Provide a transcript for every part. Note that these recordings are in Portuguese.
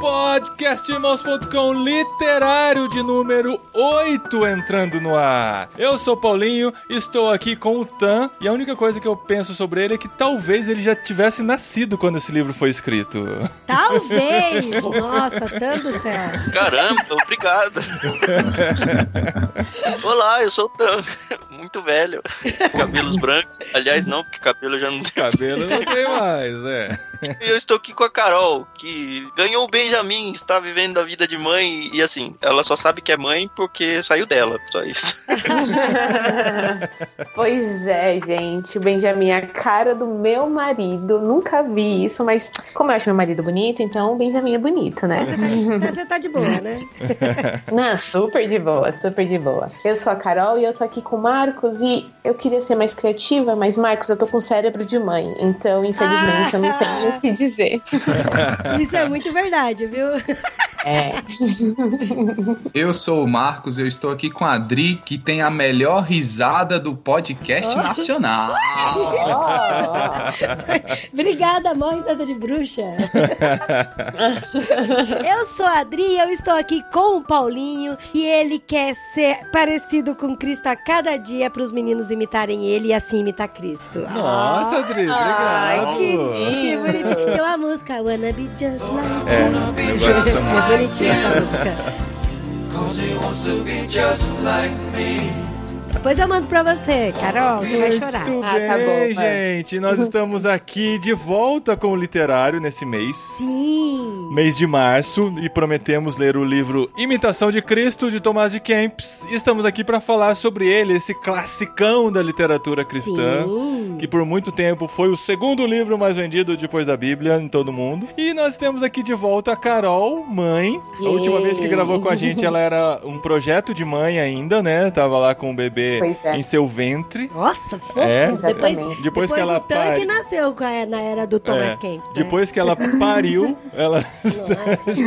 Podcastirmãos.com literário de número 8 entrando no ar. Eu sou Paulinho, estou aqui com o Tan e a única coisa que eu penso sobre ele é que talvez ele já tivesse nascido quando esse livro foi escrito. Talvez! Nossa, tanto céu. Caramba, obrigado. Olá, eu sou o Tan. Muito velho. Cabelos brancos. Aliás, não, porque cabelo já não tenho. Cabelo não tem mais, é. E eu estou aqui com a Carol, que ganhou o Benjamin, está vivendo a vida de mãe e assim, ela só sabe que é mãe porque saiu dela, só isso. Pois é, gente. O Benjamin é a cara do meu marido. Nunca vi isso, mas como eu acho meu marido bonito, então o Benjamin é bonito, né? Mas Você tá de boa, né? Não, super de boa, super de boa. Eu sou a Carol e eu tô aqui com o Marcos e eu queria ser mais criativa, mas Marcos, eu tô com cérebro de mãe, então infelizmente eu não tenho o que dizer. Isso é muito verdade, viu? É. Eu sou o Marcos, eu estou aqui com a Adri, que tem a melhor risada do podcast nacional. Obrigada, mó risada de bruxa. eu sou a Adri, eu estou aqui com o Paulinho e ele quer ser parecido com Cristo a cada dia para os meninos imitarem ele e assim imitar Cristo. Nossa, Adri, Ai, obrigado. que Que bonitinho. Tem uma música, Wanna Be Just Like É, You. É bonitinha essa música. Depois eu mando pra você, Carol, você vai chorar. Muito Ah, tá bem, bom, vai. gente. Nós estamos aqui de volta com o literário nesse mês. Sim. Mês de março e prometemos ler o livro Imitação de Cristo de Tomás de Kempis. E Estamos aqui para falar sobre ele, esse classicão da literatura cristã, Sim. que por muito tempo foi o segundo livro mais vendido depois da Bíblia em todo mundo. E nós temos aqui de volta a Carol, mãe. A última vez que gravou com a gente, ela era um projeto de mãe ainda, né? Tava lá com o bebê É. em seu ventre. Nossa, fofo. É. Depois, Exatamente. Depois que ela o tanque pare- nasceu com a- na era do Thomas É, Kempis, né? Depois que ela pariu, ela,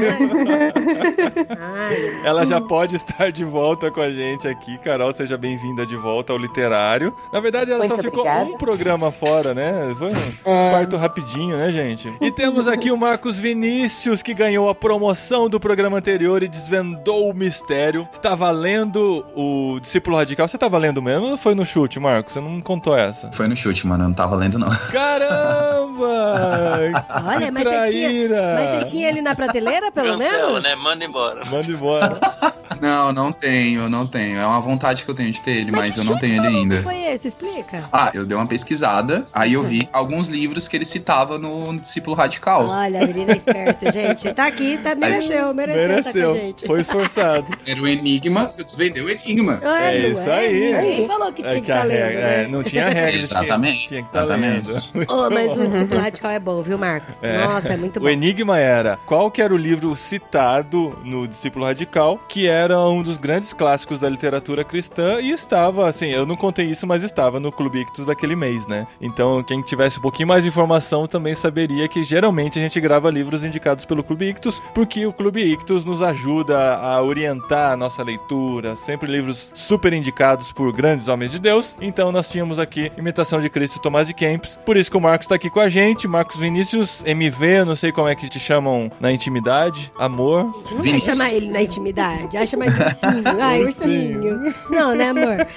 ela já pode estar de volta com a gente aqui. Carol, seja bem-vinda de volta ao literário. Na verdade, ela Muito só ficou obrigada. um programa fora, né? Foi um É. parto rapidinho, né, gente? E temos aqui o Marcos Vinícius, que ganhou a promoção do programa anterior e desvendou o mistério. Estava lendo o Discípulo Radical. Você estava lendo mesmo ou foi no chute, Marcos? Você não contou essa? Foi no chute, mano, eu não tava lendo não. Caramba! Olha, Que mas você, tinha, traíra! mas você tinha ele na prateleira, pelo Cancela, menos? né? Manda embora. Manda embora. Não, não tenho, não tenho. É uma vontade que eu tenho de ter ele, mas, que eu não tenho ele ainda. foi esse? Explica. Ah, eu dei uma pesquisada, aí eu vi alguns livros que ele citava no Discípulo Radical. Olha, a menina é esperta, gente. Tá aqui, tá, mereceu, mereceu, tá com a Mereceu. gente. Foi esforçado. Era o Enigma, eu desvendei o Enigma. Olha, É isso ué, aí. Ninguém falou que É tinha que estar lendo, regra, é, né? não tinha regra. Exatamente, Tinha que estar exatamente. lendo. Oh, mas o discípulo radical é bom, viu, Marcos? É. Nossa, é muito bom. O enigma era qual que era o livro citado no Discípulo Radical, que era um dos grandes clássicos da literatura cristã e estava, assim, eu não contei isso, mas estava no Clube Ictus daquele mês, né? Então, quem tivesse um pouquinho mais de informação também saberia que geralmente a gente grava livros indicados pelo Clube Ictus, porque o Clube Ictus nos ajuda a orientar a nossa leitura, sempre livros super indicados por grandes homens de Deus. Então, nós tínhamos aqui Imitação de Cristo e Tomás de Kempis. Por isso que o Marcos está aqui com a gente, Marcos Vinícius, MV, eu não sei como é que te chamam na intimidade, amor. A gente não vai Vinícius. chamar ele na intimidade. Ai, chamar de ursinho. Ai, ursinho. Não, né, amor?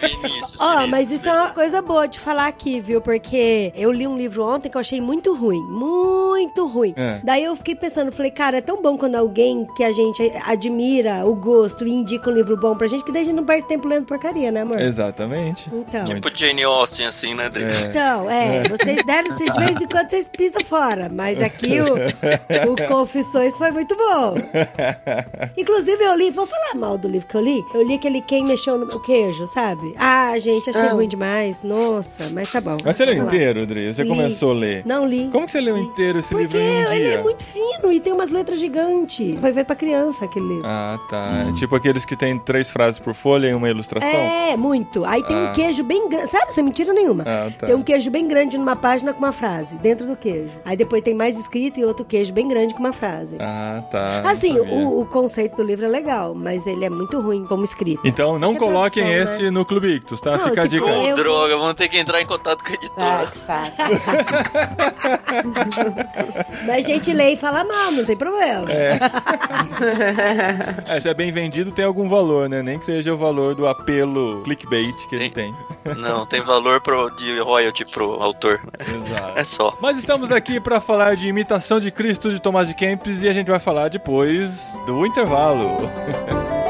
Ó, Vinícius, mas isso é uma coisa boa de falar aqui, viu? Porque eu li um livro ontem que eu achei muito ruim. Muito ruim. É. Daí eu fiquei pensando, falei, cara, é tão bom quando alguém que a gente admira o gosto e indica um livro bom pra gente, que daí a gente não perde tempo lendo porcaria, né, amor? Exatamente. Então. Tipo Jane Austen, assim, né, Adri? É. Então, é, vocês deram, vocês, de vez em quando vocês pisam fora, mas aqui o, o Confissões foi muito bom. Inclusive, eu li, vou falar mal do livro que eu li. Eu li aquele Quem Mexeu no Meu Queijo, sabe? Ah, gente, achei Ah. ruim demais. Nossa, mas tá bom. Mas você leu inteiro, Dri? Você Li. começou a ler. Não li. Como que você leu Li. inteiro esse Porque livro em um ele dia? é muito fino e tem umas letras gigantes. Foi ver pra criança aquele livro. Ah, tá. É tipo aqueles que tem três frases por folha e uma ilustração? É, muito. Aí tem Ah. um queijo bem grande. Sério, sem mentira nenhuma. Ah, tá. Tem um queijo bem grande numa página com uma frase, dentro do queijo. Aí depois tem mais escrito e outro queijo bem grande com uma frase. Ah, tá. assim, o, o conceito do livro é legal, mas ele é muito ruim como escrito. Então não é coloquem tradução, este né? no Clube Ictus, tá? Não, Fica a dica. Eu- droga, vamos ter que entrar em contato com a Ah, editora. saco. Mas a gente lê e fala mal, não tem problema. É, se é bem vendido, tem algum valor, né? Nem que seja o valor do apelo clickbait que ele Sim. tem. Não, tem valor pro, de royalty pro autor. Exato. É só. Mas estamos aqui para falar de imitação de Cristo de Tomás de Kempis e a gente vai falar depois do intervalo.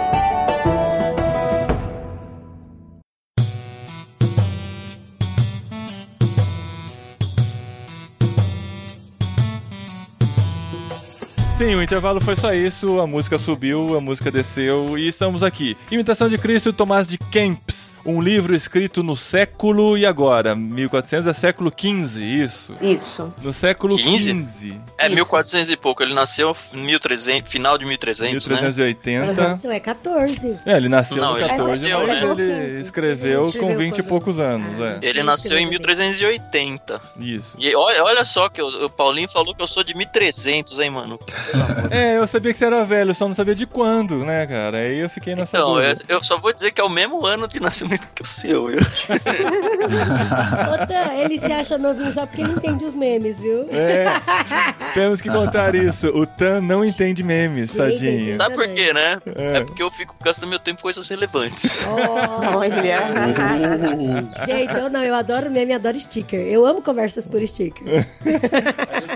Sim, o intervalo foi só isso, a música subiu, a música desceu e estamos aqui. Imitação de Cristo, Tomás de Kempis. Um livro escrito no século e agora? 1400 é século XV, isso. Isso. No século 15? XV. É Isso. 1400 e pouco. Ele nasceu em 1300, final de 1300, né? 1380. Então é 14. É, ele nasceu Não, no ele 14, nasceu, mas né? ele escreveu Ele escreveu com 20 e poucos anos, é. Ele nasceu em escreveu. 1380. Isso. E olha, olha só que o, o Paulinho falou que eu sou de 1300, hein, mano? É, eu sabia que você era velho, só não sabia de quando, né, cara? Aí eu fiquei nessa Então, eu, dúvida. eu só vou dizer que é o mesmo ano de nascimento que o seu. viu? Otan, ele se acha novinho só porque ele entende os memes, viu? É, temos que contar isso. O Tan não entende memes, Gente, tadinho. Sabe por quê, né? É. É. porque eu fico gastando meu tempo com coisas relevantes. Oh, Olha. gente, eu não, eu adoro meme, adoro sticker. Eu amo conversas por sticker.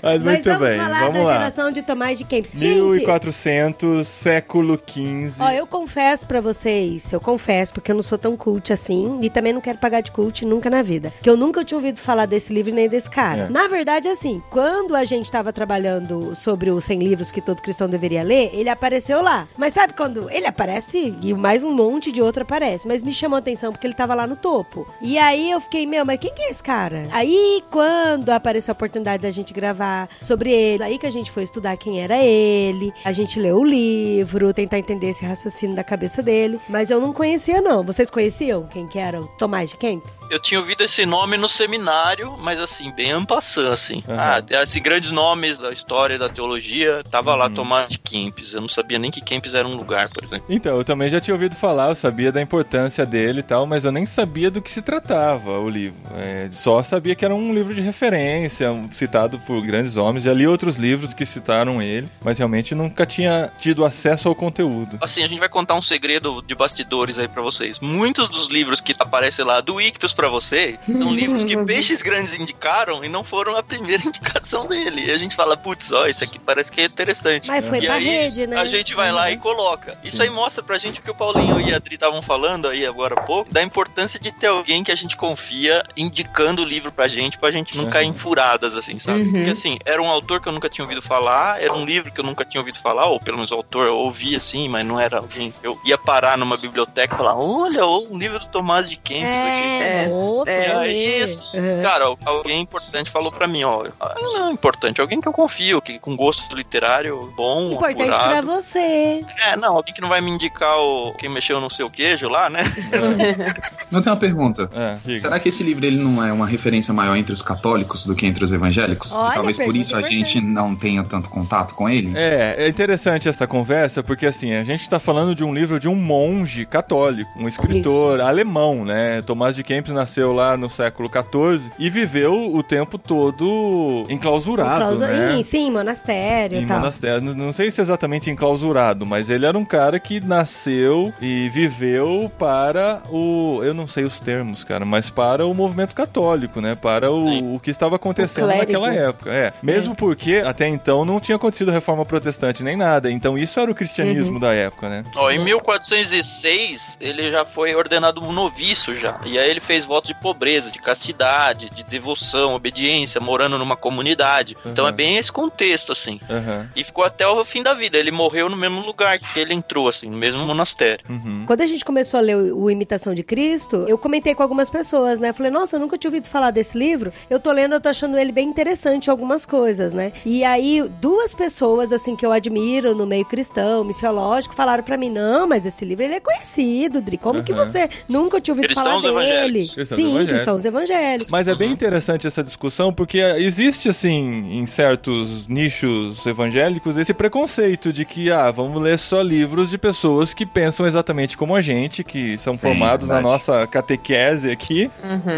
Mas Mas vamos bem, falar vamos da lá. geração de Tomás de Kempis. Gente, 1400, século XV. ó, eu confesso pra vocês, eu confesso, porque eu não sou tão cult assim, e também não quero pagar de cult nunca na vida. Que eu nunca tinha ouvido falar desse livro nem desse cara. É. Na verdade, assim, quando a gente tava trabalhando sobre os 100 livros que todo cristão deveria ler, ele apareceu lá. Mas sabe quando ele aparece e mais um monte de outro aparece? Mas me chamou a atenção porque ele tava lá no topo. E aí eu fiquei, meu, mas quem que é esse cara? Aí quando apareceu a oportunidade da gente gravar sobre ele, aí que a gente foi estudar quem era ele, a gente leu o livro, tentar entender esse raciocínio da cabeça dele. Mas eu não conhecia, não. Vocês conheciam quem que era o Tomás de Kempis? Eu tinha ouvido esse nome no seminário, mas assim, bem ampassando, assim. Aham. Ah, assim, grandes nomes da história da teologia, tava lá Uhum. Tomás de Kempis. Eu não sabia nem que Kempis era um lugar, por exemplo. Então, eu também já tinha ouvido falar, eu sabia da importância dele e tal, mas eu nem sabia do que se tratava o livro. É, só sabia que era um livro de referência, citado por grandes homens. Já li outros livros que citaram ele, mas realmente nunca tinha tido acesso ao conteúdo. Assim, a gente vai contar um segredo de bastidores aí pra vocês. Muitos dos livros que aparecem lá do Ictus pra vocês são livros que peixes grandes indicaram e não foram a primeira indicação dele. E a gente fala, putz, ó, esse aqui parece que é interessante. Mas foi e pra aí, rede, né? a gente vai lá e coloca. Isso aí mostra pra gente o que o Paulinho e a Adri estavam falando aí agora há pouco, da importância de ter alguém que a gente confia indicando o livro pra gente, pra gente não Uhum. cair em furadas, assim, sabe? Uhum. Porque assim, era um autor que eu nunca tinha ouvido falar, era um livro que eu nunca tinha ouvido falar, ou pelo menos o autor eu ouvia assim, mas não era alguém. Eu ia parar numa biblioteca e falar: olha, um livro do Tomás de Kempis aqui. É, É, nossa, é. Vou aí, assim, Uhum. cara, alguém importante falou pra mim, ó, ah, não, importante, alguém que eu confio, que com gosto literário bom, Importante pra apurado. você. É, não, alguém que não vai me indicar o quem mexeu no seu queijo lá, né? Não tem uma pergunta. É. Será que esse livro ele não é uma referência maior entre os católicos do que entre os evangélicos? Olha, talvez por isso a gente não tenha tanto contato com ele? É, é interessante essa conversa, porque assim, a gente tá falando de um livro de um monge católico, um escritor alemão, né? Tomás de Kempis nasceu lá no século XIV e viveu o tempo todo enclausurado, Clausa- né? Ih, Sim, monastério Em e tal. monastério. Não- Não sei se exatamente enclausurado, mas ele era um cara que nasceu e viveu para o. Eu não sei os termos, cara, mas para o movimento católico, né? Para o, o que estava acontecendo naquela época. É. Mesmo porque até então não tinha acontecido reforma protestante nem nada. Então isso era o cristianismo Uhum. da época, né? Ó, em 1406, ele já foi ordenado tornado um noviço já. E aí ele fez votos de pobreza, de castidade, de devoção, obediência, morando numa comunidade. Então Uhum. é bem esse contexto, assim. Aham. E ficou até o fim da vida. Ele morreu no mesmo lugar que ele entrou, assim, no mesmo monastério. Uhum. Quando a gente começou a ler o, Imitação de Cristo, eu comentei com algumas pessoas, né? Falei, nossa, eu nunca tinha ouvido falar desse livro. Eu tô lendo, eu tô achando ele bem interessante algumas coisas, né? E aí, duas pessoas, assim, que eu admiro no meio cristão, missiológico, falaram pra mim, não, mas esse livro, ele é conhecido, Dri. Como que Aham. você nunca tinha ouvido Cristãos falar dele? Cristãos Sim, evangélicos. cristãos evangélicos. Mas é bem interessante essa discussão, porque existe, assim, em certos nichos evangélicos, esse preconceito de que, ah, vamos ler só livros de pessoas que pensam exatamente como a gente, que são formados na verdade. nossa catequese aqui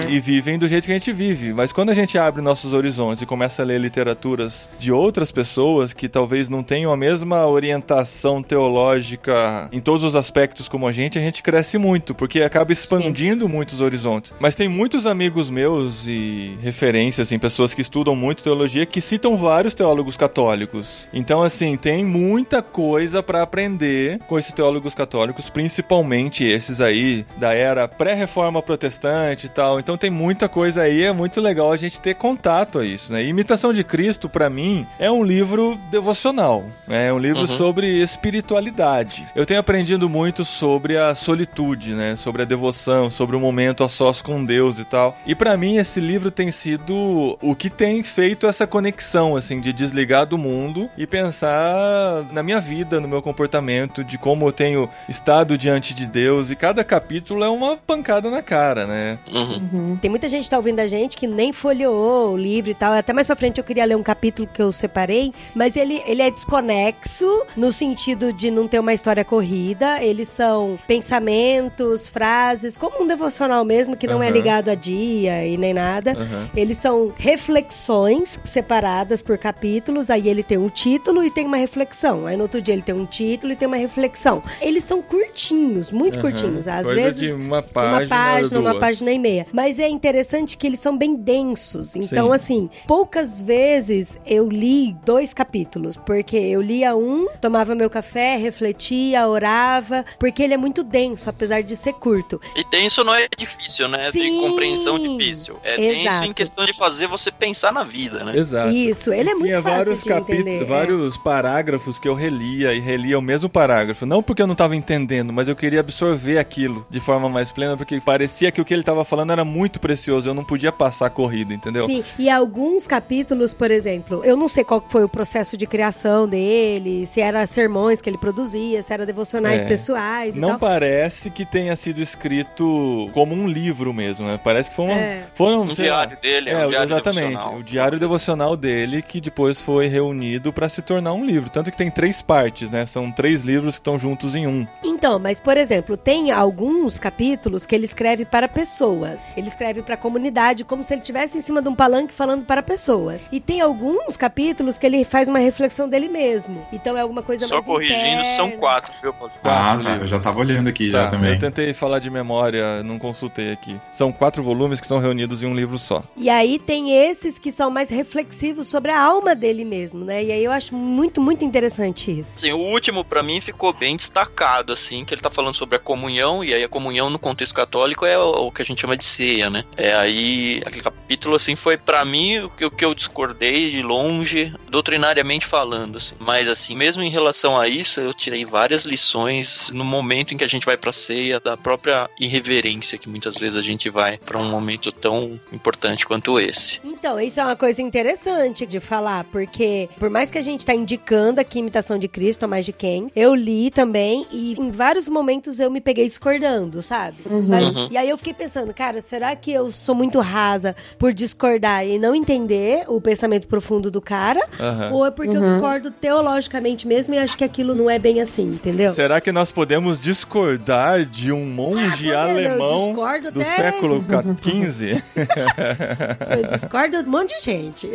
e vivem do jeito que a gente vive. Mas quando a gente abre nossos horizontes e começa a ler literaturas de outras pessoas que talvez não tenham a mesma orientação teológica em todos os aspectos como a gente, a gente cresce muito, porque acaba expandindo muitos horizontes. Mas tem muitos amigos meus e referências, assim, pessoas que estudam muito teologia que citam vários teólogos católicos. Então, assim, tem muita coisa pra aprender com esses teólogos católicos, principalmente esses aí da era pré-reforma protestante e tal. Então tem muita coisa aí, é muito legal a gente ter contato a isso, né? Imitação de Cristo, pra mim, é um livro devocional, né? É um livro Uhum. sobre espiritualidade. Eu tenho aprendido muito sobre a solitude, né? Sobre a devoção, sobre o momento a sós com Deus e tal. E pra mim esse livro tem sido o que tem feito essa conexão, assim, de desligar do mundo e pensar na minha vida, no meu comportamento, de como eu tenho estado diante de Deus. E cada capítulo é uma pancada na cara, né? Uhum. Tem muita gente que tá ouvindo a gente que nem folheou o livro e tal. Até mais pra frente eu queria ler um capítulo que eu separei, mas ele, ele é desconexo no sentido de não ter uma história corrida. Eles são pensamentos, frases, como um devocional mesmo, que não é Aham. ligado a dia e nem nada. Aham. Eles são reflexões separadas por capítulos. Aí ele tem um título e tem uma reflexão. Aí no outro dia ele tem um título e tem uma reflexão. Eles são curtinhos, muito Aham. curtinhos. Às Coisa vezes uma página, uma página, uma página e meia. Mas é interessante que eles são bem densos. Então, Sim. assim, poucas vezes eu li dois capítulos, porque eu lia um, tomava meu café, refletia, orava, porque ele é muito denso, apesar de ser curto. E denso não é difícil, né? Sim. De compreensão difícil. É denso Exato. em questão de fazer você pensar na vida, né? Exato. Isso, ele é E muito Tinha fácil vários de capítulos, entender, é. vários parágrafos que eu relia e relia o mesmo parágrafo. Não porque eu não tava entendendo, mas eu queria absorver aquilo de forma mais plena, porque parecia que o que ele tava falando era muito precioso. Eu não podia passar corrida, entendeu? Sim, e alguns capítulos, por exemplo, eu não sei qual foi o processo de criação dele, se era sermões que ele produzia, se era devocionais É. pessoais e Não tal. parece que tenha sido escrito como um livro mesmo, né? Parece que foi uma, É. foram, Um sei lá, diário dele, é É, um diário exatamente. devocional. O diário devocional dele que depois foi reunido pra se tornar um livro. Tanto que tem três partes, né? São três livros que estão juntos em um. Então, mas por exemplo, tem alguns capítulos que ele escreve para pessoas. Ele escreve para a comunidade como se ele estivesse em cima de um palanque falando para pessoas. E tem alguns capítulos que ele faz uma reflexão dele mesmo. Então é alguma coisa Só mais corrigindo, interna. são quatro, viu, Paulo? Ah, Quatro tá. Eu já tava olhando aqui já Tá, também. Eu tentei falar de memória, não consultei aqui. São quatro volumes que são reunidos em um livro só. E aí tem esses que são mais reflexivos sobre a alma dele mesmo, né? E aí eu acho muito, muito interessante isso. Assim, o último pra mim ficou bem destacado, assim, que ele tá falando sobre a comunhão, e aí a comunhão no contexto católico é o, que a gente chama de ceia, né? É aí, aquele capítulo, assim, foi pra mim o que, o que eu discordei de longe, doutrinariamente falando, assim. Mas, assim, mesmo em relação a isso, eu tirei várias lições no momento em que a gente vai pra ceia, da própria irreverência que muitas vezes a gente vai pra um momento tão importante quanto esse. Então, isso é uma coisa interessante de falar, porque por mais que a gente tá indicando aqui Imitação de Cristo, a mais de quem, eu li também e em vários momentos eu me peguei discordando, sabe? Mas, Uhum. E aí eu fiquei pensando, cara, será que eu sou muito rasa por discordar e não entender o pensamento profundo do cara? Aham. Ou é porque eu discordo teologicamente mesmo e acho que aquilo não é bem assim, entendeu? Será que nós podemos discordar de um monge Ah, eu alemão discordo do até- século XV? Eu discordo de um monte de gente.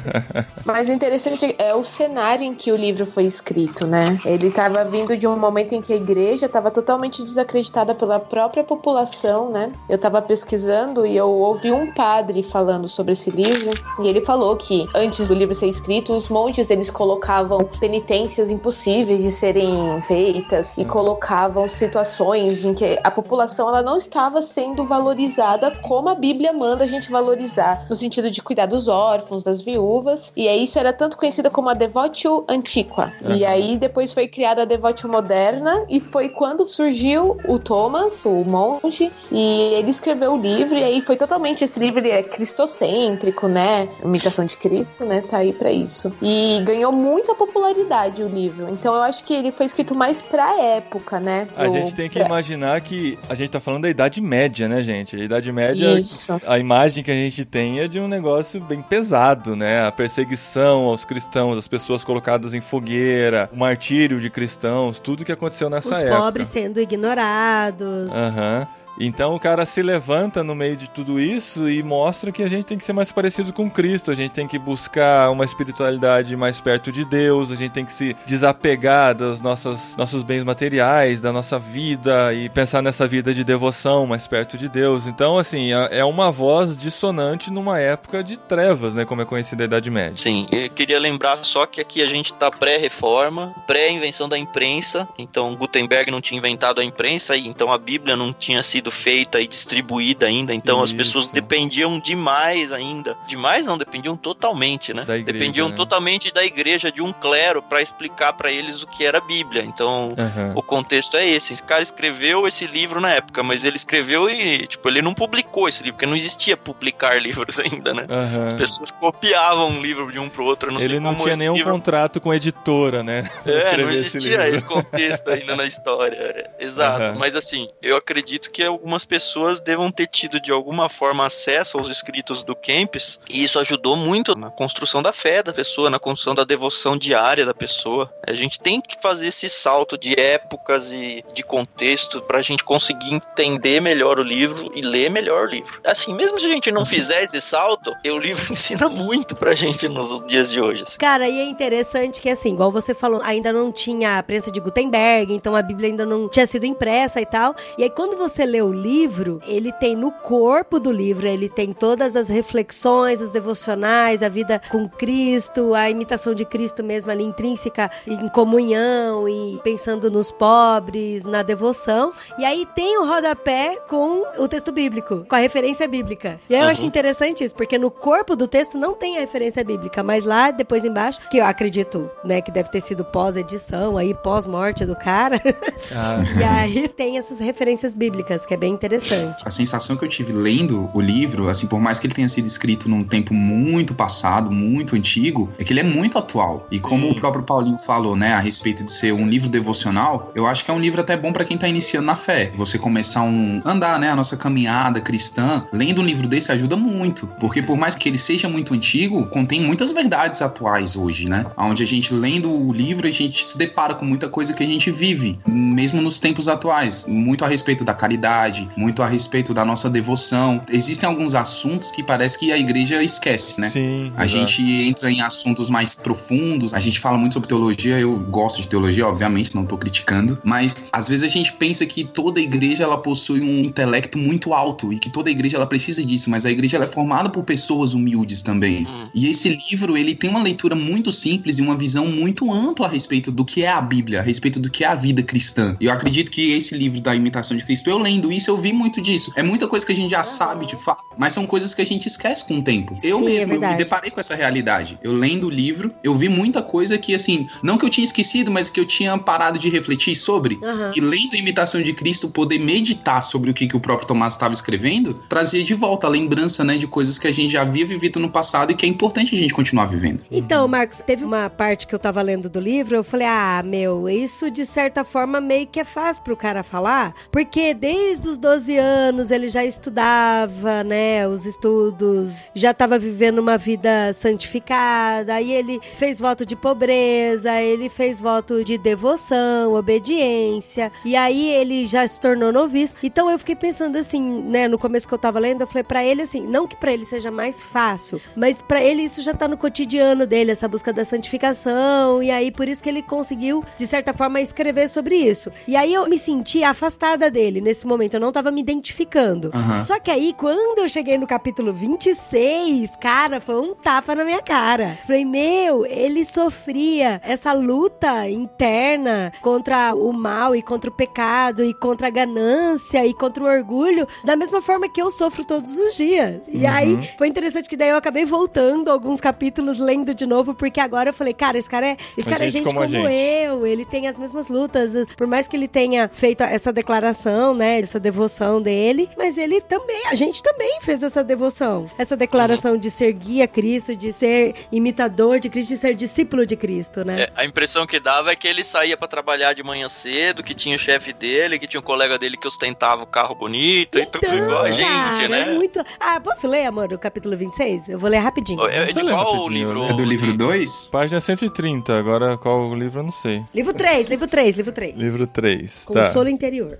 Mas o interessante é o cenário em que o livro foi escrito, né? Ele estava vindo de um momento em que a igreja estava totalmente desacreditada pela própria população, né? Eu estava pesquisando e eu ouvi um padre falando sobre esse livro e ele falou que antes do livro ser escrito, os monges eles colocavam penitências impossíveis de serem feitas e colocavam situações em que a população ela não estava sendo valorizada como a Bíblia manda a gente valorizar, no sentido de cuidar dos órfãos, das viúvas. E aí isso era tanto conhecida como a Devotio Antiqua. Uhum. E aí depois foi criada a Devotio Moderna e foi quando surgiu o Thomas, o monge, e ele escreveu o livro e aí foi totalmente esse livro ele é cristocêntrico, né? Imitação de Cristo, né? Tá aí pra isso. E ganhou muita popularidade o livro. Então eu acho que ele foi escrito mais pra época, né? A Pro- gente tem que imaginar que a gente tá falando da Idade Média, né, gente? A Idade Média, Isso. a imagem que a gente tem é de um negócio bem pesado, né? A perseguição aos cristãos, as pessoas colocadas em fogueira, o martírio de cristãos, tudo que aconteceu nessa Os época. pobres sendo ignorados. Aham. Então o cara se levanta no meio de tudo isso e mostra que a gente tem que ser mais parecido com Cristo, a gente tem que buscar uma espiritualidade mais perto de Deus, a gente tem que se desapegar dos nossas, nossos bens materiais, da nossa vida e pensar nessa vida de devoção mais perto de Deus. Então, assim, é é uma voz dissonante numa época de trevas, né? Como é conhecida a Idade Média. Sim, eu queria lembrar só que aqui a gente tá pré-reforma, pré-invenção da imprensa. Então Gutenberg não tinha inventado a imprensa, então a Bíblia não tinha sido feita e distribuída ainda. Então as Isso. pessoas dependiam demais ainda. Demais não, dependiam totalmente, né? Igreja, dependiam né? totalmente da igreja, de um clero, para explicar para eles o que era a Bíblia. Então Aham. o contexto é esse. Esse cara escreveu esse livro na época, mas ele escreveu e, tipo, ele não publicou esse livro, porque não existia publicar livros ainda, né? Aham. As pessoas copiavam um livro de um pro outro. não Ele não tinha esse nenhum livro... contrato com editora, né? É, não esse existia livro. esse contexto ainda na história. é, Exato. Aham. Mas assim, eu acredito que algumas pessoas devam ter tido de alguma forma acesso aos escritos do Kempis, e isso ajudou muito na construção da fé da pessoa, na construção da devoção diária da pessoa. A gente tem que fazer esse salto de épocas e de contexto pra gente conseguir entender melhor o livro e ler melhor o livro. Assim, mesmo se a gente não fizer esse salto, o livro ensina muito pra gente nos dias de hoje. assim. Cara, e é interessante que, assim, igual você falou, ainda não tinha a prensa de Gutenberg, então a Bíblia ainda não tinha sido impressa e tal. E aí, quando você lê o livro, ele tem no corpo do livro, ele tem todas as reflexões, as devocionais, a vida com Cristo, a imitação de Cristo mesmo ali intrínseca em comunhão e pensando nos pobres, na devoção. E aí tem o rodapé com o texto bíblico, com a referência bíblica. E aí eu Uhum. acho interessante isso, porque no corpo do texto não tem a referência bíblica, mas lá depois embaixo, que eu acredito, né, que deve ter sido pós-edição, aí pós-morte do cara, Ah, e aí tem essas referências bíblicas, que é bem interessante. A sensação que eu tive lendo o livro, assim, por mais que ele tenha sido escrito num tempo muito passado, muito antigo, é que ele é muito atual. E como o próprio Paulinho falou, né, a respeito de ser um livro devocional, eu acho que é um livro até bom pra quem tá iniciando na fé. Você começar um andar, né, a nossa caminhada cristã, lendo um livro desse ajuda muito, porque por mais que ele seja muito antigo, contém muitas verdades atuais hoje, né? Onde a gente lendo o livro, a gente se depara com muita coisa que a gente vive, mesmo nos tempos atuais, muito a respeito da caridade, muito a respeito da nossa devoção. Existem alguns assuntos que parece que a igreja esquece, né? sim. A exato. gente entra em assuntos mais profundos, a gente fala muito sobre teologia, eu gosto de teologia, obviamente, não tô criticando, mas às vezes a gente pensa que toda igreja ela possui um intelecto muito alto e que toda igreja ela precisa disso, mas a igreja ela é formada por pessoas humildes também. Hum. E esse livro, ele tem uma leitura muito simples e uma visão muito ampla a respeito do que é a Bíblia, a respeito do que é a vida cristã. E eu acredito que esse livro da imitação de Cristo, eu lendo isso, eu vi muito disso. É muita coisa que a gente já sabe de fato, mas são coisas que a gente esquece com o tempo. eu Sim, é mesmo eu me deparei com essa realidade. Eu lendo o livro, eu vi muita coisa que, assim, não que eu tinha esquecido, mas que eu tinha parado de refletir sobre. Aham. E lendo a imitação de Cristo, poder meditar sobre o que, que o próprio Tomás estava escrevendo, trazia de volta a lembrança, né, de coisas que a gente já havia vivido no passado e que é importante a gente continuar vivendo. Então, Marcos, teve uma parte que eu tava lendo do livro, eu falei, ah, meu, isso de certa forma meio que é fácil pro cara falar, porque desde os 12 anos ele já estudava, né, os estudos, já tava vivendo uma vida santificada, aí ele fez voto de pobreza, ele fez voto de devoção, obediência, e aí ele já se tornou noviço. Então eu fiquei pensando assim, né, no começo que eu tava lendo, eu falei pra ele assim, não que pra ele seja mais fácil, mas pra ele isso já tá no cotidiano dele, essa busca da santificação, e aí por isso que ele conseguiu, de certa forma, escrever sobre isso. E aí eu me senti afastada dele nesse momento. Momento, eu não tava me identificando. Aham. Só que aí, quando eu cheguei no capítulo 26, cara, foi um tapa na minha cara. Falei, meu, ele sofria essa luta interna contra o mal e contra o pecado e contra a ganância e contra o orgulho, da mesma forma que eu sofro todos os dias. E aí, foi interessante que daí eu acabei voltando alguns capítulos, lendo de novo, porque agora eu falei, cara, esse cara é, esse cara é gente gente como como, gente. eu, ele tem as mesmas lutas, por mais que ele tenha feito essa declaração, né, essa devoção dele, mas ele também, a gente também fez essa devoção, essa declaração de ser guia a Cristo, de ser imitador de Cristo, de ser discípulo de Cristo, né? É, a impressão que dava é que ele saía pra trabalhar de manhã cedo, que tinha o chefe dele, que tinha um colega dele que ostentava o carro bonito e tudo igual a gente, cara, né? É muito... Ah, posso ler, amor, o capítulo 26? Eu vou ler rapidinho. É, é de qual rapidinho, livro? É do livro 2? Página 130, agora qual o livro eu não sei. Livro 3, livro 3, livro 3. Livro 3, tá. Consolo interior.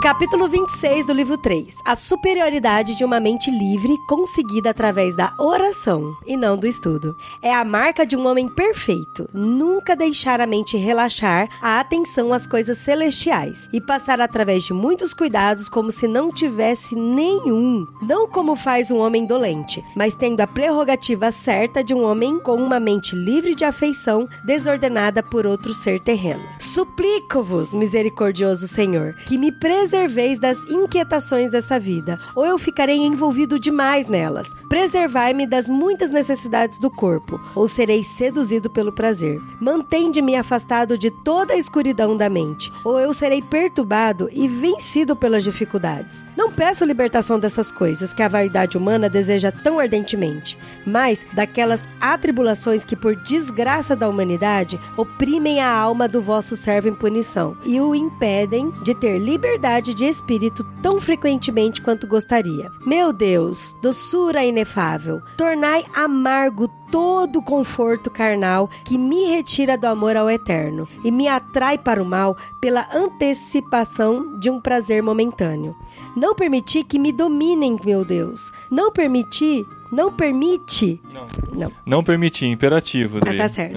Capítulo 26 do livro 3. A superioridade de uma mente livre conseguida através da oração e não do estudo. É a marca de um homem perfeito. Nunca deixar a mente relaxar a atenção às coisas celestiais e passar através de muitos cuidados como se não tivesse nenhum. Não como faz um homem dolente, mas tendo a prerrogativa certa de um homem com uma mente livre de afeição desordenada por outro ser terreno. Suplico-vos, misericordioso Senhor, que me preserveis das inquietações dessa vida, ou eu ficarei envolvido demais nelas. Preservai-me das muitas necessidades do corpo, ou serei seduzido pelo prazer. Mantende-me afastado de toda a escuridão da mente, ou eu serei perturbado e vencido pelas dificuldades. Não peço libertação dessas coisas que a vaidade humana deseja tão ardentemente, mas daquelas atribulações que, por desgraça da humanidade, oprimem a alma do vosso servo em punição e o impedem de ter liberdade de espírito tão frequentemente quanto gostaria. Meu Deus, doçura inefável, tornai amargo todo o conforto carnal que me retira do amor ao eterno e me atrai para o mal pela antecipação de um prazer momentâneo. Não permiti que me dominem, meu Deus. Não permiti, não permite. Não. Não. Não permitir, imperativo. Ah, tá certo.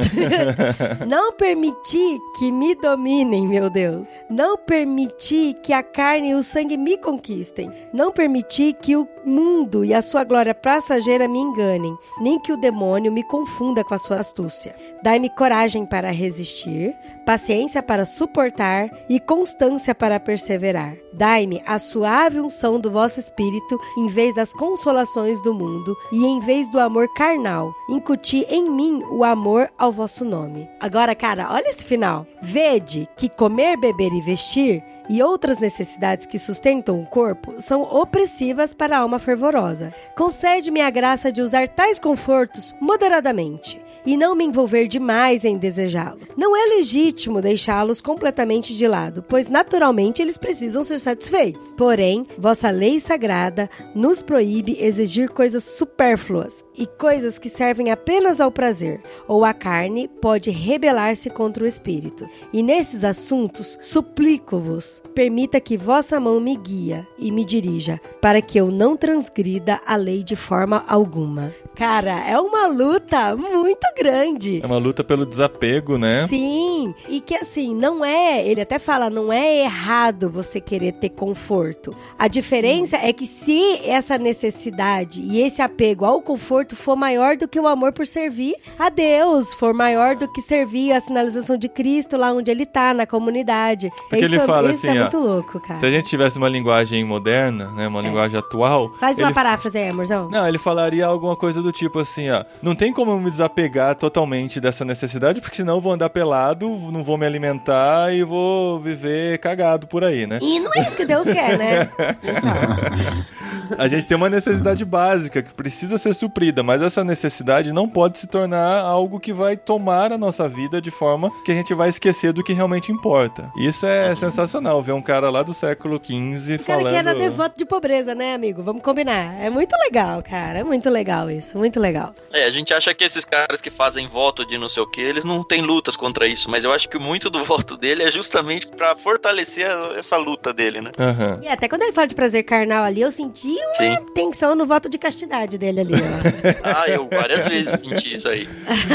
não permiti que me dominem, meu Deus. Não permiti que a carne e o sangue me conquistem. Não permiti que o mundo e a sua glória passageira me enganem, nem que o demônio me confunda com a sua astúcia. Dai-me coragem para resistir, paciência para suportar e constância para perseverar. Dai-me a suave unção do vosso espírito em vez das consolações do mundo e em vez do amor carnal. Incuti em mim o amor ao vosso nome. Agora, cara, olha esse final. Vede que comer, beber e vestir e outras necessidades que sustentam o corpo são opressivas para a alma fervorosa. Concede-me a graça de usar tais confortos moderadamente e não me envolver demais em desejá-los. Não é legítimo deixá-los completamente de lado, pois naturalmente eles precisam ser satisfeitos. Porém, vossa lei sagrada nos proíbe exigir coisas supérfluas e coisas que servem apenas ao prazer, ou a carne pode rebelar-se contra o espírito. E nesses assuntos, suplico-vos, permita que vossa mão me guia e me dirija, para que eu não transgrida a lei de forma alguma. Cara, é uma luta muito grande. É uma luta pelo desapego, né? Sim, e que assim, não é, ele até fala, não é errado você querer ter conforto. A diferença é que se essa necessidade e esse apego ao conforto for maior do que o amor por servir a Deus, for maior do que servir a sinalização de Cristo lá onde ele tá, na comunidade. Porque isso, ele fala isso assim, é ó, muito louco, cara. Se a gente tivesse uma linguagem moderna, né, uma linguagem atual... Faz uma paráfrase aí, amorzão. Não, ele falaria alguma coisa do tipo assim, ó. Não tem como eu me desapegar totalmente dessa necessidade, porque senão eu vou andar pelado, não vou me alimentar e vou viver cagado por aí, né? E não é isso que Deus quer, né? A gente tem uma necessidade básica que precisa ser suprida, mas essa necessidade não pode se tornar algo que vai tomar a nossa vida de forma que a gente vai esquecer do que realmente importa. Isso é sensacional, ver um cara lá do século XV O cara falando... que era devoto de pobreza, né, amigo? Vamos combinar. É muito legal, cara. É muito legal isso. Muito legal. É, a gente acha que esses caras que fazem voto de não sei o que, eles não têm lutas contra isso, mas eu acho que muito do voto dele é justamente pra fortalecer essa luta dele, né? Aham. E até quando ele fala de prazer carnal ali, eu senti uma Sim. tensão no voto de castidade dele ali, ó. Ah, eu várias vezes senti isso aí.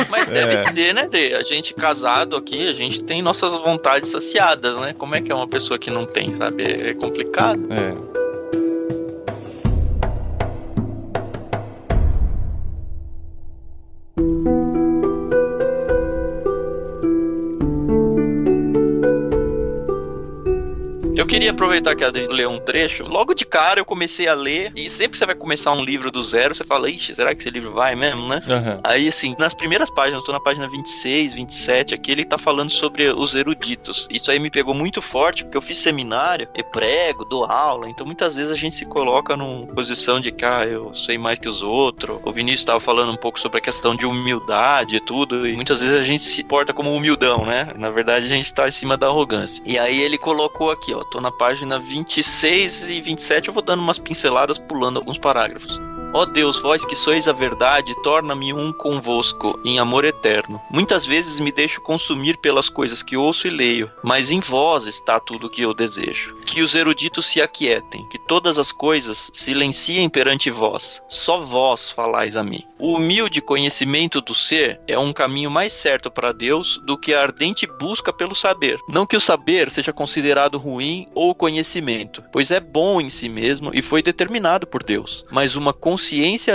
Mas deve é. ser, né, Dê? A gente casado aqui, a gente tem nossas vontades saciadas, né? Como é que é uma pessoa que não tem, sabe? É complicado. É. queria aproveitar que a Adri leu um trecho. Logo de cara eu comecei a ler, e sempre que você vai começar um livro do zero, você fala, ixi, será que esse livro vai mesmo, né? Uhum. Aí, assim, nas primeiras páginas, eu tô na página 26, 27, aqui ele tá falando sobre os eruditos. Isso aí me pegou muito forte, porque eu fiz seminário, eu prego, dou aula, então muitas vezes a gente se coloca numa posição de que, ah, eu sei mais que os outros. O Vinícius tava falando um pouco sobre a questão de humildade e tudo, e muitas vezes a gente se porta como humildão, né? Na verdade, a gente tá em cima da arrogância. E aí ele colocou aqui, ó, tô na página 26 e 27, eu vou dando umas pinceladas, pulando alguns parágrafos. Ó Deus, vós que sois a verdade, torna-me um convosco em amor eterno. Muitas vezes me deixo consumir pelas coisas que ouço e leio, mas em vós está tudo o que eu desejo. Que os eruditos se aquietem, que todas as coisas silenciem perante vós. Só vós falais a mim. O humilde conhecimento do ser é um caminho mais certo para Deus do que a ardente busca pelo saber. Não que o saber seja considerado ruim ou conhecimento, pois é bom em si mesmo e foi determinado por Deus, mas uma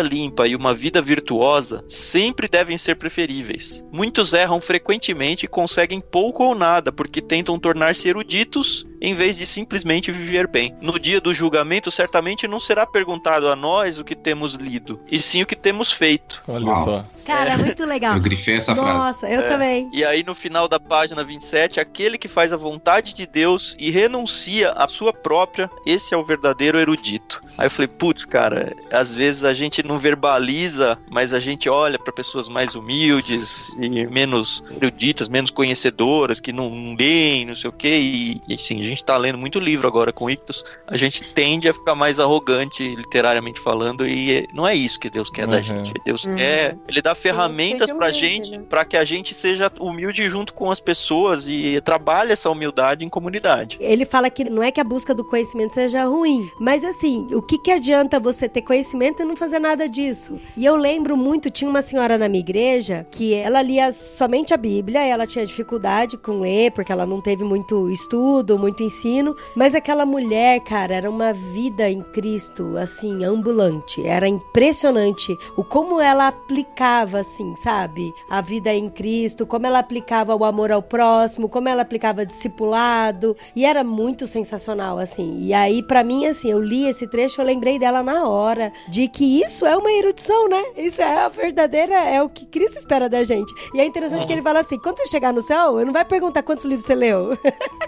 limpa e uma vida virtuosa sempre devem ser preferíveis. Muitos erram frequentemente e conseguem pouco ou nada porque tentam tornar-se eruditos em vez de simplesmente viver bem. No dia do julgamento, certamente não será perguntado a nós o que temos lido, e sim o que temos feito. Olha Uau. só. Cara, é. muito legal. Eu grifei essa Nossa, frase. Nossa, eu é. também. E aí no final da página 27, aquele que faz a vontade de Deus e renuncia à sua própria, esse é o verdadeiro erudito. Aí eu falei, putz, cara, às vezes a gente não verbaliza, mas a gente olha para pessoas mais humildes e menos eruditas, menos conhecedoras, que não leem, não sei o quê, e, e assim, a gente tá lendo muito livro agora com Ictus, a gente tende a ficar mais arrogante, literariamente falando, e não é isso que Deus quer uhum. da gente. Deus uhum. quer, ele dá ferramentas pra gente, né? para que a gente seja humilde junto com as pessoas e trabalhe essa humildade em comunidade. Ele fala que não é que a busca do conhecimento seja ruim, mas assim, o que que adianta você ter conhecimento e não fazer nada disso? E eu lembro muito, tinha uma senhora na minha igreja que ela lia somente a Bíblia, ela tinha dificuldade com ler, porque ela não teve muito estudo, muito ensino, mas aquela mulher, cara, era uma vida em Cristo, assim, ambulante. Era impressionante o como ela aplicava, assim, sabe? A vida em Cristo, como ela aplicava o amor ao próximo, como ela aplicava discipulado, e era muito sensacional, assim. E aí, para mim, assim, eu li esse trecho, eu lembrei dela na hora, de que isso é uma erudição, né? Isso é a verdadeira, é o que Cristo espera da gente. E é interessante uhum. que ele fala assim: quando você chegar no céu, eu não vai perguntar quantos livros você leu.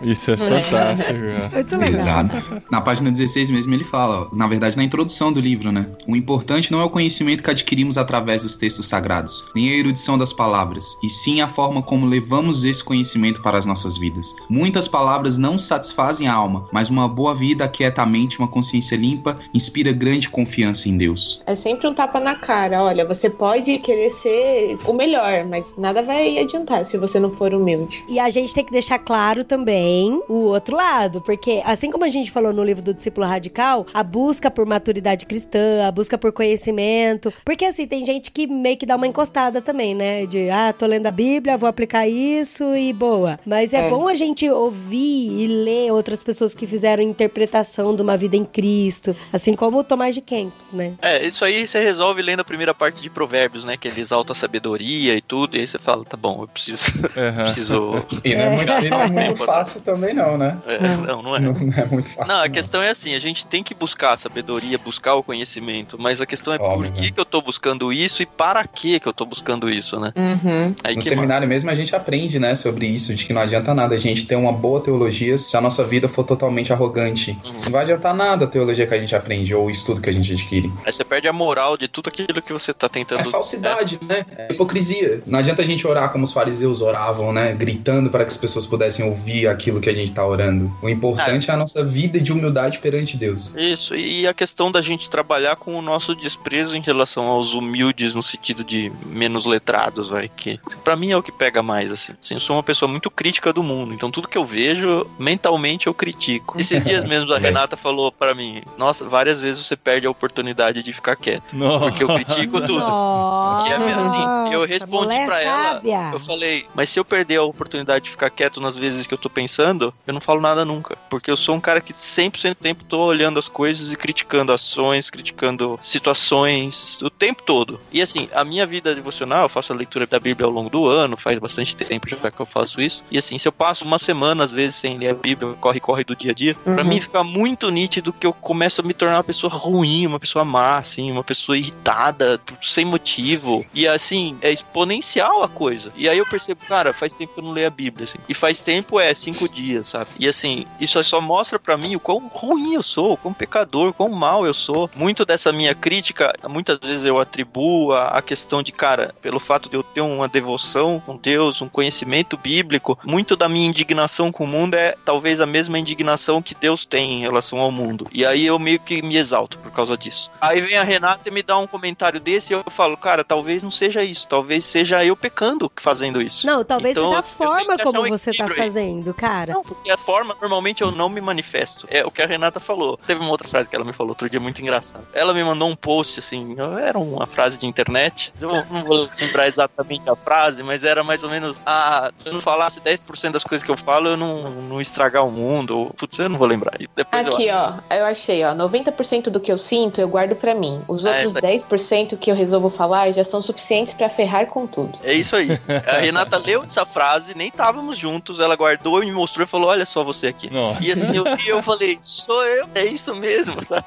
Isso é fantástico. Muito legal. Exato. Na página 16 mesmo ele fala, na verdade na introdução do livro, né? O importante não é o conhecimento que adquirimos através dos textos sagrados, nem a erudição das palavras, e sim a forma como levamos esse conhecimento para as nossas vidas. Muitas palavras não satisfazem a alma, mas uma boa vida quietamente, uma consciência limpa, inspira grande confiança em Deus. É sempre um tapa na cara. Olha, você pode querer ser o melhor, mas nada vai adiantar se você não for humilde. E a gente tem que deixar claro também o outro lado, porque assim como a gente falou no livro do discípulo radical, a busca por maturidade cristã, a busca por conhecimento, porque assim tem gente que meio que dá uma encostada também, né? De ah, tô lendo a Bíblia, vou aplicar isso e boa. Mas é, é. bom a gente ouvir e ler outras pessoas que fizeram interpretação de uma vida em Cristo, assim como o Tomás de Kempis, né? É, isso aí você resolve lendo a primeira parte de Provérbios, né? Que ele exalta a sabedoria e tudo, e aí você fala, tá bom, eu preciso. Uhum. preciso... E não é muito, não é muito fácil também, não, né? É, não, não é. Não, não, é muito fácil. Não, a questão é assim, a gente tem que buscar a sabedoria, buscar o conhecimento, mas a questão é Óbvio, por que, né? que eu tô buscando isso e para que que eu tô buscando isso, né? Uhum. no seminário mesmo a gente aprende, né, sobre isso, de que não adianta nada a gente ter uma boa teologia se a nossa vida for totalmente arrogante. Uhum. Não vai adiantar nada a teologia que a gente aprende ou o estudo que a gente adquire. Aí você perde a moral de tudo aquilo que você tá tentando... É falsidade, é. né? É hipocrisia. Não adianta a gente orar como os fariseus oravam, né, gritando para que as pessoas pudessem ouvir aquilo que a gente tá orando melhorando. O importante é. é a nossa vida de humildade perante Deus. Isso, e a questão da gente trabalhar com o nosso desprezo em relação aos humildes no sentido de menos letrados, vai, que para mim é o que pega mais, assim. assim. Eu sou uma pessoa muito crítica do mundo, então tudo que eu vejo, mentalmente eu critico. Esses dias mesmo a Renata falou para mim, nossa, várias vezes você perde a oportunidade de ficar quieto. Nossa. Porque eu critico tudo. Nossa, E é mesmo assim, eu respondi pra ela, eu falei, mas se eu perder a oportunidade de ficar quieto nas vezes que eu tô pensando, eu não falo nada nunca. Porque eu sou um cara que 100% do tempo tô olhando as coisas e criticando ações, criticando situações, o tempo todo. E assim, a minha vida devocional, eu faço a leitura da Bíblia ao longo do ano, faz bastante tempo já que eu faço isso. E assim, se eu passo uma semana, às vezes, sem ler a Bíblia, corre, corre do dia a dia, pra Uhum. mim fica muito nítido que eu começo a me tornar uma pessoa ruim, uma pessoa má, assim, uma pessoa irritada, sem motivo. E assim, é exponencial a coisa. E aí eu percebo, cara, faz tempo que eu não leio a Bíblia, assim. E faz tempo é cinco dias, sabe? E assim, isso só mostra pra mim o quão ruim eu sou, o quão pecador, o quão mal eu sou. Muito dessa minha crítica, muitas vezes eu atribuo a, a questão de, cara, pelo fato de eu ter uma devoção com Deus, um conhecimento bíblico, muito da minha indignação com o mundo é talvez a mesma indignação que Deus tem em relação ao mundo. E aí eu meio que me exalto por causa disso. Aí vem a Renata e me dá um comentário desse e eu falo, cara, talvez não seja isso, talvez seja eu pecando fazendo isso. Não, talvez Então, seja a forma como um você tá aí. fazendo, cara. Não, porque a forma, normalmente eu não me manifesto. É o que a Renata falou. Teve uma outra frase que ela me falou outro dia muito engraçado. Ela me mandou um post, assim, era uma frase de internet. Eu não vou lembrar exatamente a frase, mas era mais ou menos: ah, se eu não falasse 10% das coisas que eu falo, eu não, não estragar o mundo. Ou, putz, eu não vou lembrar. Depois eu Aqui, ó, eu achei, ó, 90% do que eu sinto eu guardo pra mim. Os Ah, outros essa 10% que eu resolvo falar já são suficientes pra ferrar com tudo. É isso aí. A Renata leu essa frase, nem estávamos juntos, ela guardou e me mostrou e falou: Olha só você aqui. Nossa. E assim, eu, eu falei, sou eu, é isso mesmo, sabe?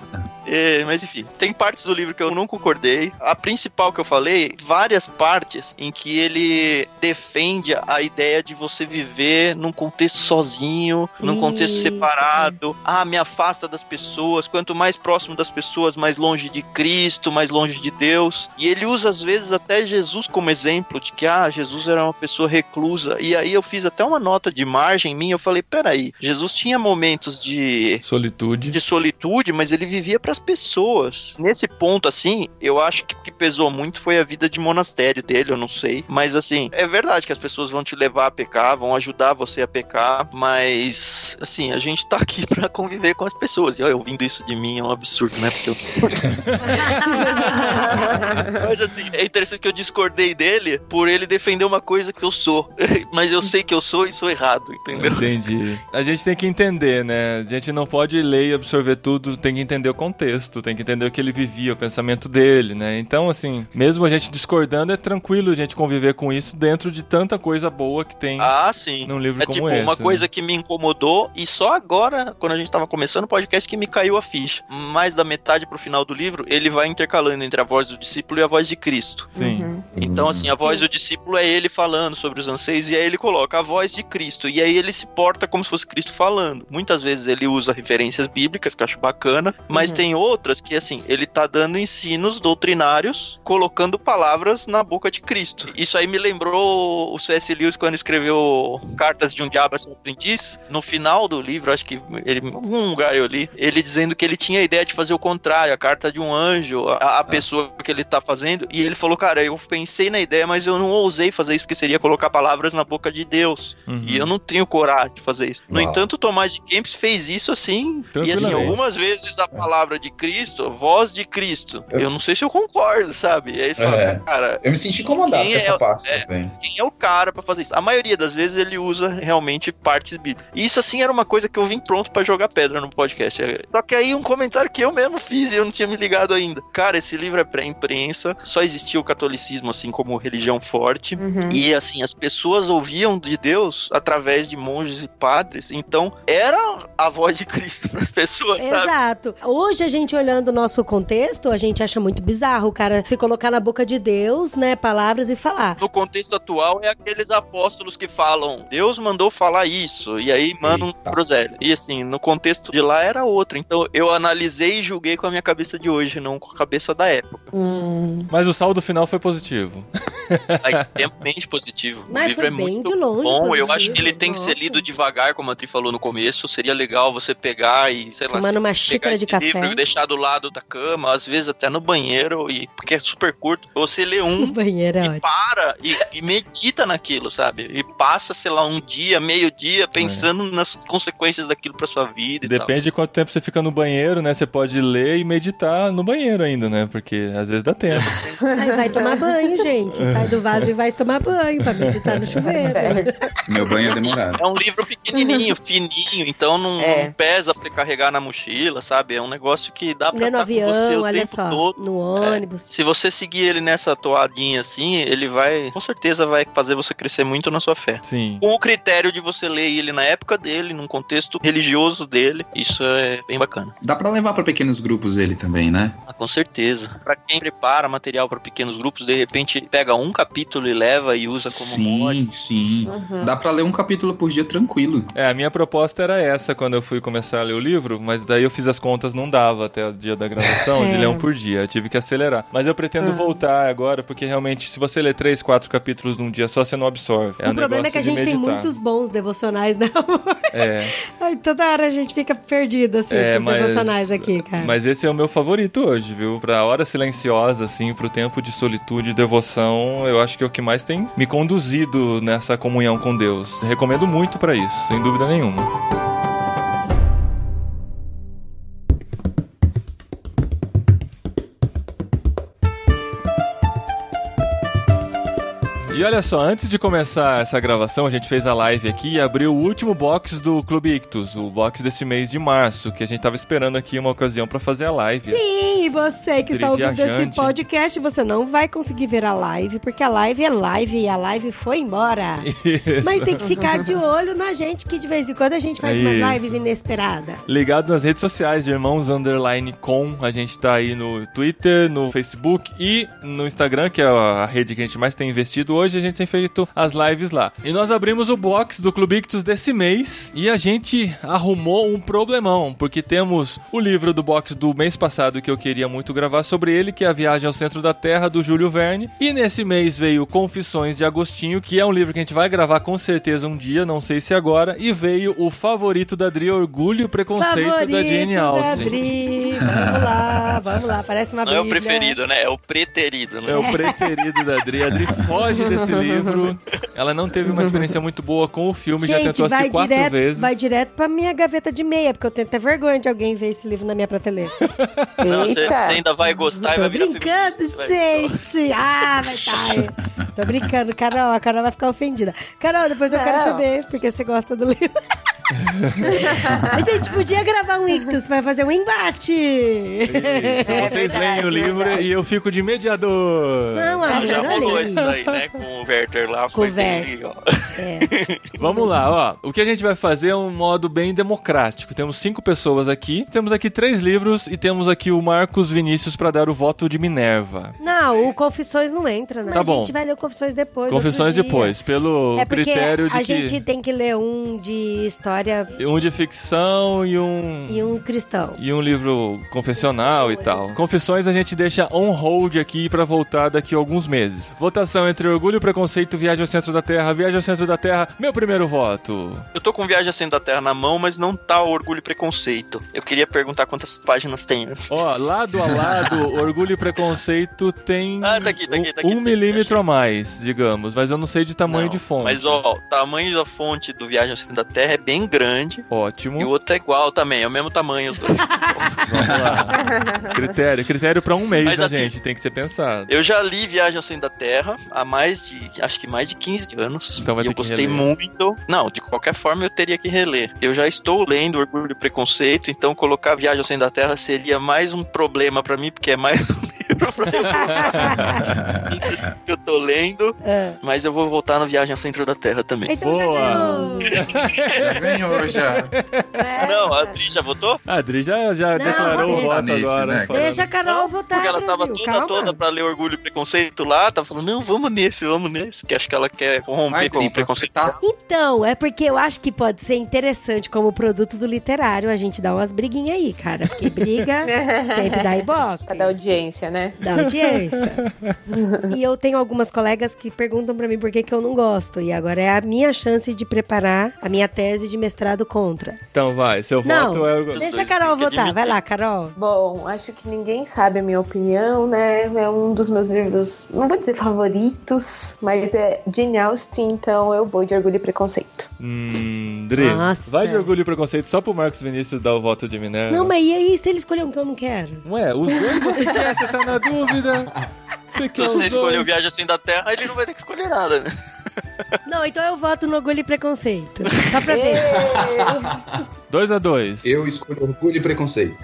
É, mas enfim, tem partes do livro que eu não concordei. A principal que eu falei, várias partes em que ele defende a ideia de você viver num contexto sozinho, num contexto Isso, separado. Ah, me afasta das pessoas. Quanto mais próximo das pessoas, mais longe de Cristo, mais longe de Deus. E ele usa às vezes até Jesus como exemplo de que ah, Jesus era uma pessoa reclusa. E aí eu fiz até uma nota de margem minha. Eu falei, peraí, Jesus tinha momentos de Solitude. de solitude, mas ele vivia para as pessoas. Nesse ponto, assim, eu acho que o que pesou muito foi a vida de monastério dele, eu não sei. Mas, assim, é verdade que as pessoas vão te levar a pecar, vão ajudar você a pecar, mas, assim, a gente tá aqui pra conviver com as pessoas. E ó, ouvindo isso de mim é um absurdo, né? Porque eu. mas, assim, é interessante que eu discordei dele por ele defender uma coisa que eu sou. mas eu sei que eu sou e sou errado, entendeu? Entendi. A gente tem que entender, né? A gente não pode ler e absorver tudo, tem que entender o contexto, tem que entender o que ele vivia, o pensamento dele, né? Então, assim, mesmo a gente discordando, é tranquilo a gente conviver com isso dentro de tanta coisa boa que tem Ah, sim. num livro É como tipo esse. uma né? coisa que me incomodou e só agora, quando a gente tava começando o podcast, que me caiu a ficha. Mais da metade pro final do livro, ele vai intercalando entre a voz do discípulo e a voz de Cristo. Sim. Uhum. Então, assim, a voz do discípulo é ele falando sobre os anseios, e aí ele coloca a voz de Cristo, e aí ele se porta como se fosse Cristo falando. Muitas vezes ele usa referências bíblicas, que eu acho bacana, mas Uhum. tem outras que, assim, ele tá dando ensinos doutrinários, colocando palavras na boca de Cristo. Isso aí me lembrou o C.S. Lewis quando escreveu Cartas de um Diabo a seu Aprendiz. No final do livro, acho que ele, em algum lugar eu li, ele dizendo que ele tinha a ideia de fazer o contrário, a carta de um anjo, a, a pessoa que ele tá fazendo, e ele falou, cara, eu pensei na ideia, mas eu não ousei fazer isso, porque seria colocar palavras na boca de Deus. Uhum. E eu não tenho coragem de fazer isso. No Uau. entanto, o Tomás de Kempis fez isso assim. E assim, algumas vezes a palavra de Cristo, voz de Cristo. Eu não sei se eu concordo, sabe? E aí você fala, É. cara, Eu me senti incomodado com essa é- parte é. também. quem é o cara pra fazer isso? A maioria das vezes ele usa realmente partes bíblicas. E isso assim era uma coisa que eu vim pronto pra jogar pedra no podcast. É- Só que aí um comentário que eu mesmo fiz e eu não tinha me ligado ainda. Cara, esse livro é pré-imprensa, só existia o catolicismo assim como religião forte. Uhum. E assim, as pessoas ouviam de Deus através de monges e padres. Então, era a voz de Cristo para as pessoas, sabe? Exato. Hoje a gente olhando o nosso contexto, a gente acha muito bizarro o cara se colocar na boca de Deus, né, palavras e falar. No contexto atual é aqueles apóstolos que falam, Deus mandou falar isso, e aí Eita. pro Zé. E assim, no contexto de lá era outro. Então eu analisei e julguei com a minha cabeça de hoje, não com a cabeça da época. Hum, Mas o saldo final foi positivo. É extremamente positivo. Mas o livro foi é bem muito de longe bom. Eu positivo, acho que ele tem que ser nossa. lido devagar, como a Tri falou no começo. Seria legal você pegar e, sei lá, Tomando uma pegar xícara de esse livro café. e deixar do lado da cama, às vezes até no banheiro, e porque é super curto. Você lê um banheiro é e ótimo. para e, e medita naquilo, sabe? E passa, sei lá, um dia, meio dia, pensando nas consequências daquilo pra sua vida e tal. Depende de quanto tempo você fica no banheiro, né? Você pode ler e meditar no banheiro ainda, né? Porque às vezes dá tempo. Aí vai tomar banho, gente. Sai do vaso e vai tomar banho pra meditar no chuveiro. Meu banho é demorado. É um livro pequenininho, fininho, então não, É. não pesa pra carregar na mochila, sabe? É um negócio que dá pra estar com você avião, o olha tempo só. todo. No ônibus. Se você seguir ele nessa toadinha assim, ele vai, com certeza vai fazer você crescer muito na sua fé. Sim. Com o critério de você ler ele na época dele, num contexto religioso dele, isso é bem bacana. Dá pra levar pra pequenos grupos ele também, né? Ah, com certeza. Pra quem prepara material pra pequenos grupos, de repente pega um capítulo e leva e usa como mod. Sim, sim. Uhum. Dá pra ler um capítulo por dia tranquilo. É, a minha proposta era essa quando eu fui começar a ler o livro, mas daí eu fiz as contas, não dava até o dia da gravação de É. ler um por dia. Eu tive que acelerar. Mas eu pretendo Ah. voltar agora, porque realmente, se você ler três, quatro capítulos num dia só, você não absorve. É o um problema é que a de gente tem muitos bons devocionais, né, amor? É, Ai, toda hora a gente fica perdido, assim, É, mas- devocionais aqui, cara. mas esse é o meu favorito hoje, viu? Pra hora silenciosa, assim, pro tempo de solitude e devoção, eu acho que é o que mais tem me conduzido nessa comunhão com Deus. Recomendo muito pra isso, sem dúvida nenhuma. E olha só, antes de começar essa gravação, a gente fez a live aqui e abriu o último box do Clube Ictus, o box desse mês de março, que a gente tava esperando aqui uma ocasião pra fazer a live. Sim, e você que está ouvindo esse podcast, você não vai conseguir ver a live, porque a live é live e a live foi embora. Isso. Mas tem que ficar de olho na gente, que de vez em quando a gente faz umas Isso. lives inesperadas. Ligado nas redes sociais de Irmãos Underline Com. A gente tá aí no Twitter, no Facebook e no Instagram, que é a rede que a gente mais tem investido hoje. A gente tem feito as lives lá. E nós abrimos o box do Clube Ictus desse mês e a gente arrumou um problemão, porque temos o livro do box do mês passado que eu queria muito gravar sobre ele, que é A Viagem ao Centro da Terra, do Júlio Verne. E nesse mês veio Confissões de Agostinho, que é um livro que a gente vai gravar com certeza um dia, não sei se agora. E veio o favorito da Adri, Orgulho e Preconceito Favorito da Jane Austen. Adri. Vamos lá, vamos lá. Parece uma Não é o bíblia. preferido, né? É o preterido, né? É o preterido da Adri. A Adri foge desse livro. Ela não teve uma experiência muito boa com o filme, já Gente, tentou vai assistir quatro direto, vezes. vai direto pra minha gaveta de meia, porque eu tenho até vergonha de alguém ver esse livro na minha prateleira. Não, você, ainda vai gostar e vai virar brincando, gente. Ah, vai tá. Tô brincando, Carol. A Carol vai ficar ofendida. Carol, depois eu quero Não. saber, porque você gosta do livro. A gente podia gravar um ictus pra fazer um embate. Isso, É vocês verdade, leem o livro verdade. e eu fico de mediador. Não, Ah, já rolou isso daí, né? Com o Werther lá. Com foi o bem Werther. É. Vamos lá, ó. O que a gente vai fazer é um modo bem democrático. Temos cinco pessoas aqui, temos aqui três livros e temos aqui o Marcos Vinícius pra dar o voto de Minerva. Não, o Confissões não entra, né? Tá a bom. gente vai ler o Confissões depois. Confissões depois, pelo É critério de a que gente tem que ler um de história um de ficção e um e um cristão. e um livro confessional e tal. Confissões a gente deixa on hold aqui pra voltar daqui a alguns meses. Votação entre Orgulho, Preconceito, Viagem ao Centro da Terra, Viagem ao Centro da Terra. Meu primeiro voto. Eu tô com Viagem Acendo da Terra na mão, mas não tá o Orgulho e Preconceito. Eu queria perguntar quantas páginas tem antes. Ó, lado a lado, Orgulho e Preconceito tem Ah, tá aqui, tá aqui, tá aqui. um milímetro a mais, digamos, mas eu não sei de tamanho Não, de fonte. Mas ó, o tamanho da fonte do Viagem Acendo da Terra é bem grande. Ótimo. E o outro é igual também, é o mesmo tamanho. Os dois. Vamos lá. critério, critério pra um mês, Mas né, assim- gente? Tem que ser pensado. Eu já li Viagem ao Centro da Terra há mais de, acho que mais de 15 anos. Então vai e ter eu que gostei reler. muito. Não, de qualquer forma eu teria que reler. Eu já estou lendo Orgulho e Preconceito, então colocar Viagem ao Centro da Terra seria mais um problema pra mim, porque é mais livro pra eu que eu tô lendo, É. mas eu vou voltar na Viagem ao Centro da Terra também. Então Boa. Já ganhou, já. É. Não, a Adri já votou? A Adri já, já Não, declarou o voto nesse, agora. né? Deixa a Carol votar, Porque ela tava Brasil. toda Calma. toda pra ler Orgulho e Preconceito lá, tava falando, não, vamos nesse, vamos nesse, porque acho que ela quer corromper Vai, com o pra preconceito. completar. Então, é porque eu acho que pode ser interessante como produto do literário a gente dar umas briguinhas aí, cara. Porque briga sempre dá ibope. Da audiência, né? Da audiência. e eu tenho algumas colegas que perguntam pra mim por que, que eu não gosto. E agora é a minha chance de preparar a minha tese de mestrado contra. Então vai, seu Não. voto é o. Deixa a Carol votar. Vai lá, Carol. Bom, acho que ninguém sabe a minha opinião, né? É um dos meus livros, não vou dizer favoritos, mas é Jane Austen, então eu vou de Orgulho e Preconceito. Hum, Dri, Nossa. vai de orgulho e preconceito só pro Marcos Vinícius dar o voto de Minerva. Não, mas e aí se ele escolher um que eu não quero? Ué, os dois você quer, você tá na dúvida. Você Se quer você os escolheu. Viagem assim da Terra, ele não vai ter que escolher nada, né? Não, então eu voto no Orgulho e Preconceito. Só pra ver. Dois a dois. Eu escolho orgulho e preconceito.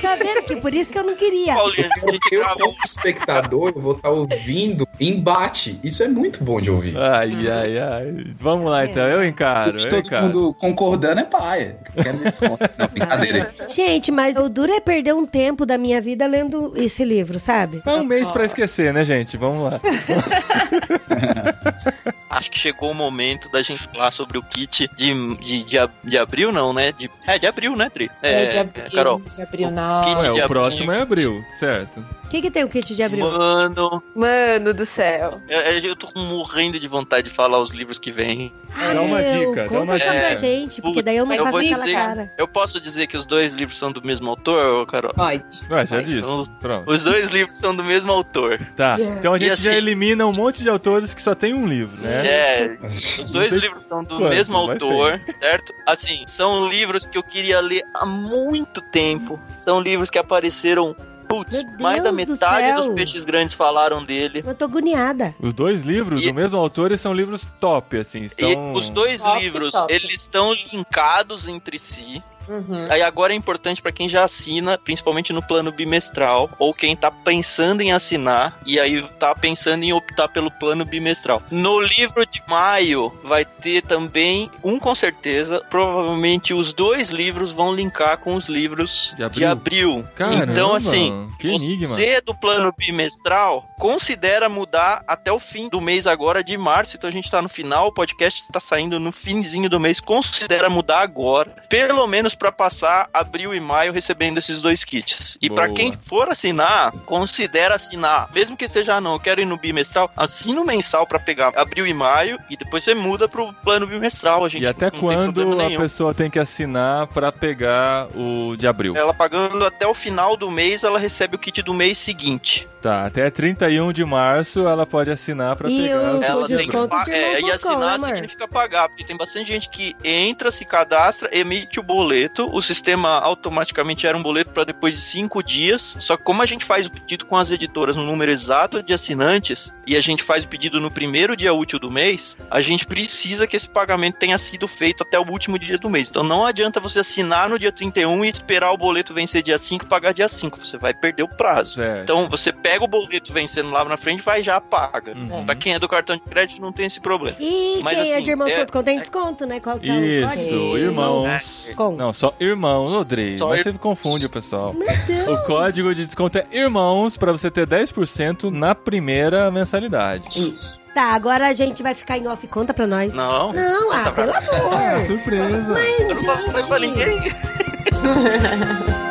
Tá vendo que por isso que eu não queria. Paulinho, gente Eu, como um espectador, eu vou estar ouvindo embate. Isso é muito bom de ouvir. Ai, ai, ai. Vamos lá então, eu encaro, Se eu todo encaro. mundo concordando é paia. Quero. Não, brincadeira. Gente, mas o duro é perder um tempo da minha vida lendo esse livro, sabe? É um mês pra esquecer, né, gente? Vamos lá. Acho que chegou o momento da gente falar sobre o kit de, de, de, de abril, não, né? De, é, de abril, né, Tri? É, de abril. Carol. De abril, kit não. Ué, de o abril. próximo é abril, certo? O que, que tem o kit de abril? Mano, Mano do céu. eu, eu tô morrendo de vontade de falar os livros que vêm. Dá uma Meu, dica, dá uma só pra dica. gente, porque daí eu não eu faço aquela dizer- cara. Eu posso dizer que os dois livros são do mesmo autor, Carol? Pode. Ué, já Ai, disse. então- Pronto. Os dois livros são do mesmo autor. Tá, Yeah. então a gente E já assim- elimina um monte de autores que só tem um livro, né? É, os dois livros são do quanto, mesmo autor, certo? Assim, são livros que eu queria ler há muito tempo. São livros que apareceram, putz, mais da do metade céu. dos peixes grandes falaram dele. Eu tô agoniada. Os dois livros E- do mesmo autor são livros top, assim, estão... E os dois Top, livros, top. eles estão linkados entre si. Uhum. Aí agora é importante pra quem já assina, principalmente no plano bimestral, ou quem tá pensando em assinar e aí tá pensando em optar pelo plano bimestral. No livro de maio vai ter também um com certeza, provavelmente os dois livros vão linkar com os livros De de abril? abril. Caramba, então assim, que enigma. você é do plano bimestral, considera mudar até o fim do mês agora de março, então a gente tá no final, o podcast tá saindo no finzinho do mês, considera mudar agora, pelo menos pra passar abril e maio recebendo esses dois kits. E pra Boa. quem for assinar, considera assinar, mesmo que seja ah, não, eu quero ir no bimestral, assina o mensal pra pegar abril e maio e depois você muda pro plano bimestral, a gente E até não tem problema quando a pessoa tem que assinar pra pegar o de abril? Ela pagando até o final do mês, ela recebe o kit do mês seguinte. Tá, até 31 de março ela pode assinar pra E pegar o- o Ela tem que de é, e assinar amor? significa pagar, porque tem bastante gente que entra, se cadastra, emite o boleto, o sistema automaticamente gera um boleto para depois de cinco dias. Só que como a gente faz o pedido com as editoras no número exato de assinantes e a gente faz o pedido no primeiro dia útil do mês, a gente precisa que esse pagamento tenha sido feito até o último dia do mês. Então não adianta você assinar no dia 31 e esperar o boleto vencer dia 5 e pagar dia 5. Você vai perder o prazo. Certo. Então você pega o boleto vencendo lá na frente, vai e já paga. Uhum. Pra quem é do cartão de crédito não tem esse problema. E Mas, quem é assim, de irmãos é- tem desconto, né? Qual que é o Isso, irmãos. Com. Não, só irmãos, Odrei. Só Mas ir- você confunde o pessoal. Deus. O código de desconto é irmãos pra você ter 10% na primeira mensalidade. Isso. Tá, agora a gente vai ficar em off. Conta pra nós. Não. Não, ah, pelo Ah, amor. surpresa. Eu não falei pra Gente. ninguém.